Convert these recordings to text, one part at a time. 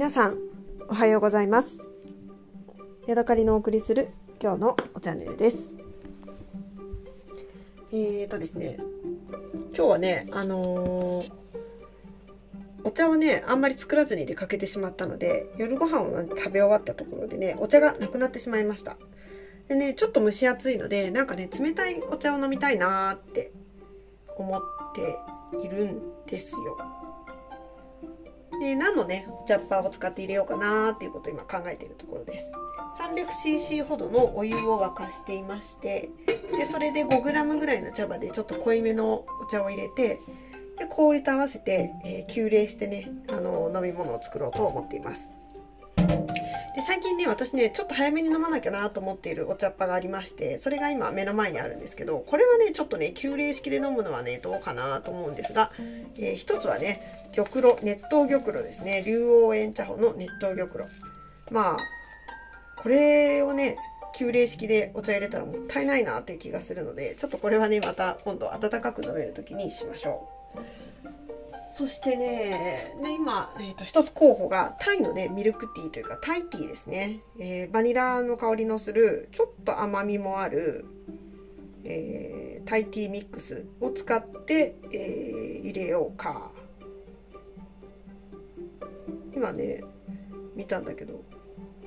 皆さんおはようございます。ヤドカリのお送りする今日のチャンネルです。えーとですね今日はねあのー、お茶をねあんまり作らずに出かけてしまったので夜ご飯を食べ終わったところでねお茶がなくなってしまいました。でねちょっと蒸し暑いのでなんかね冷たいお茶を飲みたいなーって思っているんですよ。で何のねジャッパーを使って入れようかなっていうことを今考えているところです。300cc ほどのお湯を沸かしていましてでそれで 5g ぐらいの茶葉でちょっと濃いめのお茶を入れてで氷と合わせて、えー、急冷してねあの飲み物を作ろうと思っています。で最近ね私ねちょっと早めに飲まなきゃなと思っているお茶っ葉がありましてそれが今目の前にあるんですけどこれはねちょっとね急冷式で飲むのはねどうかなと思うんですが、えー、一つはね玉露熱湯玉露ですね。竜王園茶穂の熱湯玉露。まあこれをね急冷式でお茶入れたらもったいないなって気がするのでちょっとこれはねまた今度温かく飲める時にしましょう。そしてね、ね今、えーと、一つ候補がタイのね、ミルクティーというかタイティーですね。えー、バニラの香りのする、ちょっと甘みもある、えー、タイティーミックスを使って、えー、入れようか。今ね、見たんだけど、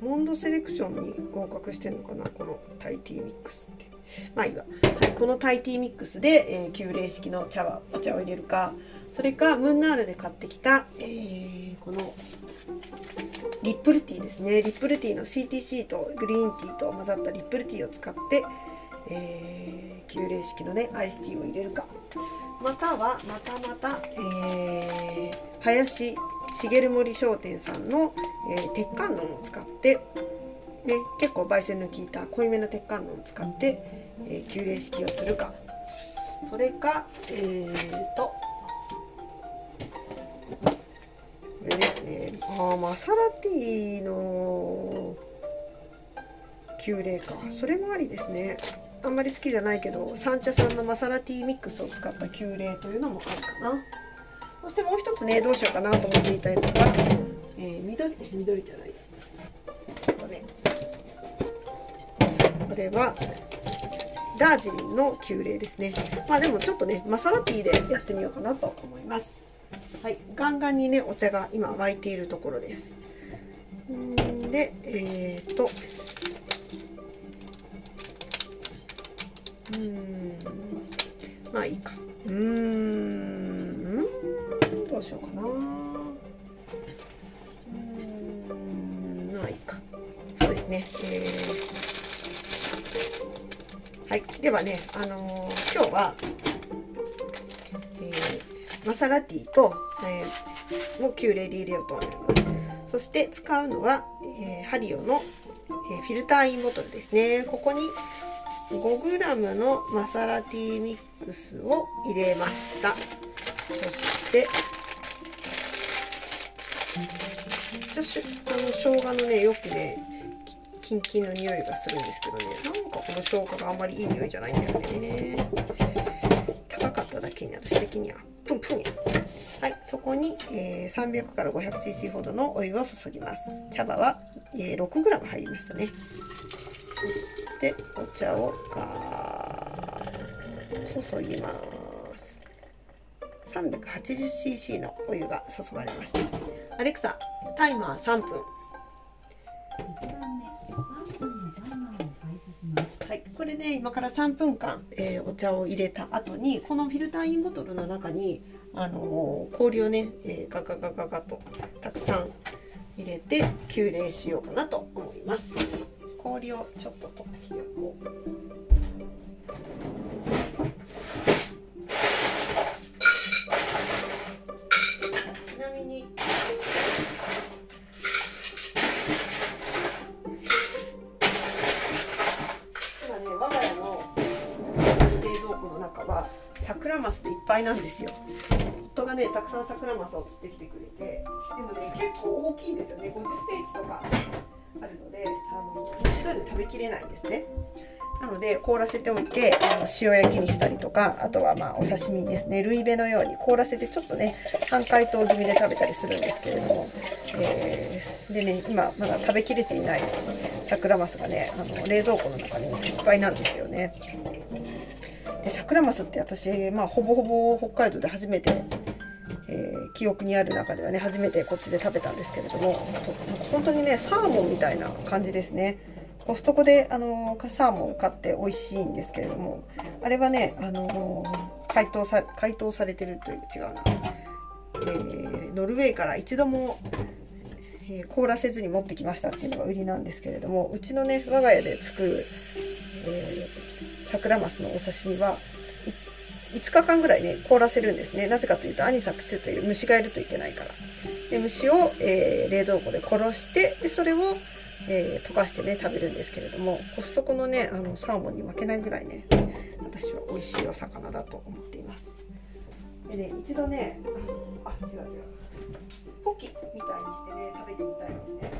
モンドセレクションに合格してんのかな、このタイティーミックスって。まあいいわ。はい、このタイティーミックスで、えー、急冷式の茶葉、お茶を入れるか、それかムンナールで買ってきた、えー、このリップルティーですね。リップルティーの CTC とグリーンティーと混ざったリップルティーを使って、えー、急冷式のねアイスティーを入れるか。またはまたまた、えー、林茂森商店さんの、えー、鉄観音を使って、ね、結構焙煎の効いた濃いめの鉄観音を使って、えー、急冷式をするか。それかえーとあマサラティの急冷か。それもありですね。あんまり好きじゃないけど三茶さんのマサラティミックスを使った急冷というのもあるかな。そしてもう一つねどうしようかなと思っていたやつが、えー、緑緑じゃない。こねこれはダージリンの急冷ですね。まあでもちょっとねマサラティでやってみようかなと思います。はい、ガンガンにねお茶が今沸いているところです。んでえっ、ー、とうんまあいいか。うんどうしようかな。うんまあいいか。そうですねえー、はいではねあのー、今日は、マサラティとえー、を9例で入れようと思います。そして使うのは、えー、ハリオの、えー、フィルターインボトルですね。ここに 5g のマサラティミックスを入れました。そしてじゃしあの生姜のねよくねキンキンの匂いがするんですけどね。なんかこの生姜があんまりいい匂いじゃないんだよね。高かっただけに私的には。プンプンはい、そこに、えー、300から 500cc ほどのお湯を注ぎます。茶葉は、えー、6g 入りましたね。そしてお茶をガー注ぎます。380cc のお湯が注がれました。アレクサ、タイマー3分。はい、これね今から3分間、えー、お茶を入れた後にこのフィルターインボトルの中にあの氷をね、えー、ガガガガガとたくさん入れて急冷しようかなと思います。氷をちょっと取っておこう。なんですよ。夫がねたくさん桜マスを釣ってきてくれてでもね結構大きいんですよね。50センチとかあるのであの一度で食べきれないんですね。なので凍らせておいてあの塩焼きにしたりとかあとはまあお刺身ですね。ルイベのように凍らせてちょっとね半解凍気味で食べたりするんですけれども、えー、でね今まだ食べきれていないサクラマスがねあの冷蔵庫の中にいっぱいなんですよね。でサクラマスって私、まあ、ほぼほぼ北海道で初めてえー、記憶にある中ではね初めてこっちで食べたんですけれども本当にねサーモンみたいな感じですね。コストコで、あのサーモン買って美味しいんですけれどもあれはね、あの解凍さ解凍されてるという違うな、えー、ノルウェーから一度も、え、凍らせずに持ってきましたっていうのが売りなんですけれどもうちのね我が家で作る、えー、サクラマスのお刺身は5日間ぐらいね凍らせるんですね。なぜかというとアニサキスという虫がいるといけないから。で虫を、えー、冷蔵庫で殺してでそれをえー、溶かしてね食べるんですけれどもコストコのねあのサーモンに負けないぐらいね私は美味しいお魚だと思っています。でね一度ねあ違う違う。ポキみたいにしてね食べてみたいですね。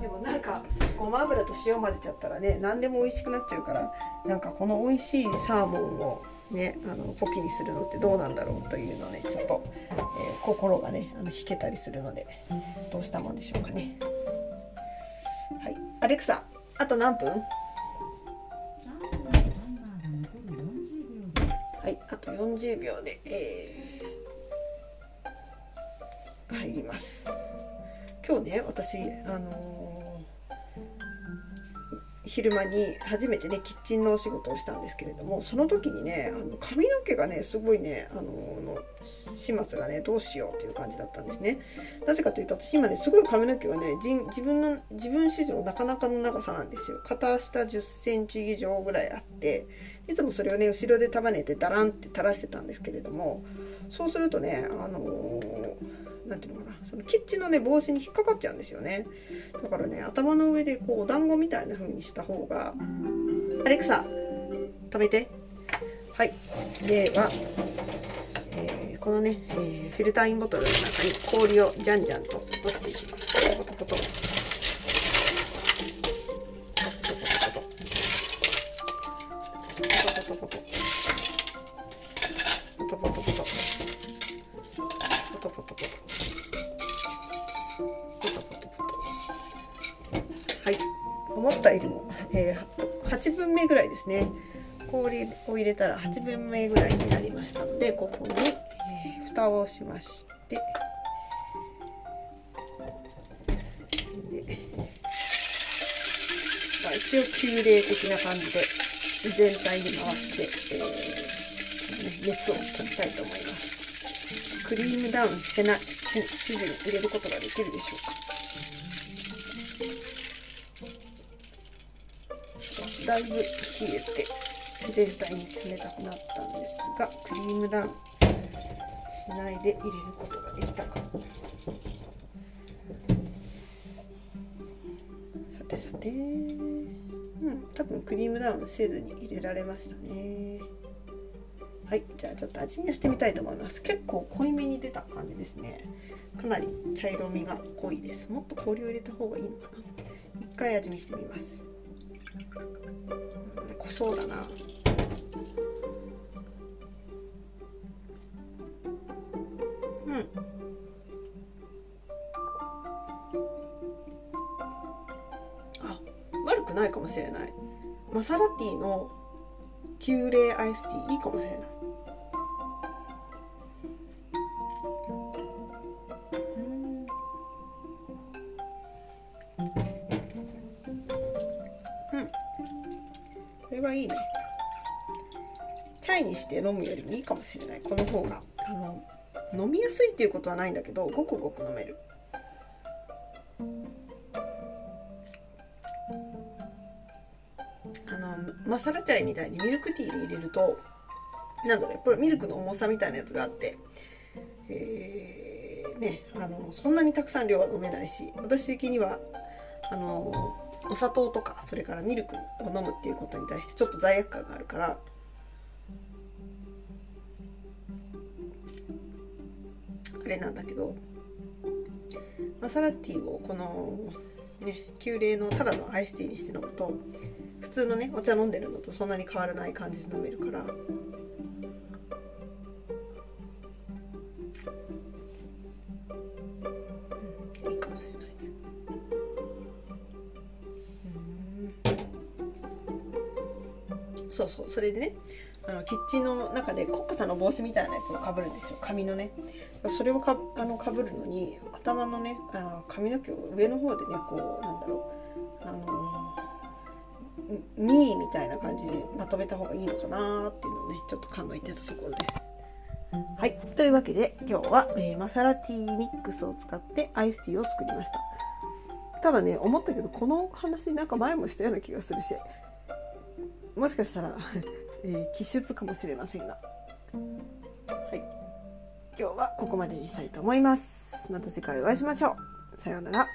でもなんかごま油と塩混ぜちゃったらね何でも美味しくなっちゃうからなんかこの美味しいサーモンをね、あのポキにするのってどうなんだろうというのねちょっと、えー、心がねあの引けたりするのでどうしたもんでしょうかね。はい。アレクサあと何分？はいあと40秒で、えー、入ります。今日ね私あのー昼間に初めてねキッチンのお仕事をしたんですけれどもその時にねあの髪の毛がねすごいねあのの始末がねどうしようっていう感じだったんですね。なぜかというと私今ねすごい髪の毛がね自分の自分史上なかなかの長さなんですよ。片下1 0センチ以上ぐらいあっていつもそれをね後ろで束ねてダランって垂らしてたんですけれどもそうするとねあのー何ていうのかな。そのキッチンのね帽子に引っかかっちゃうんですよね。だからね頭の上でこうお団子みたいな風にした方がアレクサ止めて。はい。では、えー、このね、えー、フィルターインボトルの中に氷をじゃんじゃんと落としていきます。ポトポトポト。八分目ぐらいですね。氷を入れたら8分目ぐらいになりましたのでここに、えー、蓋をしまして。で、まあ、一応急冷的な感じで全体に回して、えー、熱を取りたいと思います。クリームダウンせなしずに入れることができるでしょうか。だいぶ冷えて全体に冷たくなったんですがクリームダウンしないで入れることができたかさてさて。うん多分クリームダウンせずに入れられましたね。はいじゃあちょっと味見をしてみたいと思います。結構濃いめに出た感じですね。かなり茶色みが濃いです。もっと氷を入れた方がいいのかな。一回味見してみます。濃そうだな。うん。あ悪くないかもしれない。マサラティの急冷アイスティーいいかもしれない。チャイにして飲むよりもいいかもしれない。この方が。あの飲みやすいっていうことはないんだけどごくごく飲める。あのマサラチャイみたいにミルクティーで入れるとなんだろうこれミルクの重さみたいなやつがあってえー、ねあのそんなにたくさん量は飲めないし私的にはあのお砂糖とかそれからミルクを飲むっていうことに対してちょっと罪悪感があるからあれなんだけどマサラティをこのね急冷のただのアイスティーにして飲むと普通のねお茶飲んでるのとそんなに変わらない感じで飲めるからそうそう。それでねあのキッチンの中でコックさんの帽子みたいなやつをかぶるんですよ髪のねそれをかあのかぶるのに頭のねあの髪の毛を上の方でねこうなんだろうあのミーみたいな感じでまとめた方がいいのかなっていうのをねちょっと考えてたところです。はい。というわけで今日は、えー、マサラティーミックスを使ってアイスティーを作りました。ただね思ったけどこの話なんか前もしたような気がするしもしかしたら えー、気出かもしれませんが。はい。今日はここまでにしたいと思います。また次回お会いしましょう。さようなら。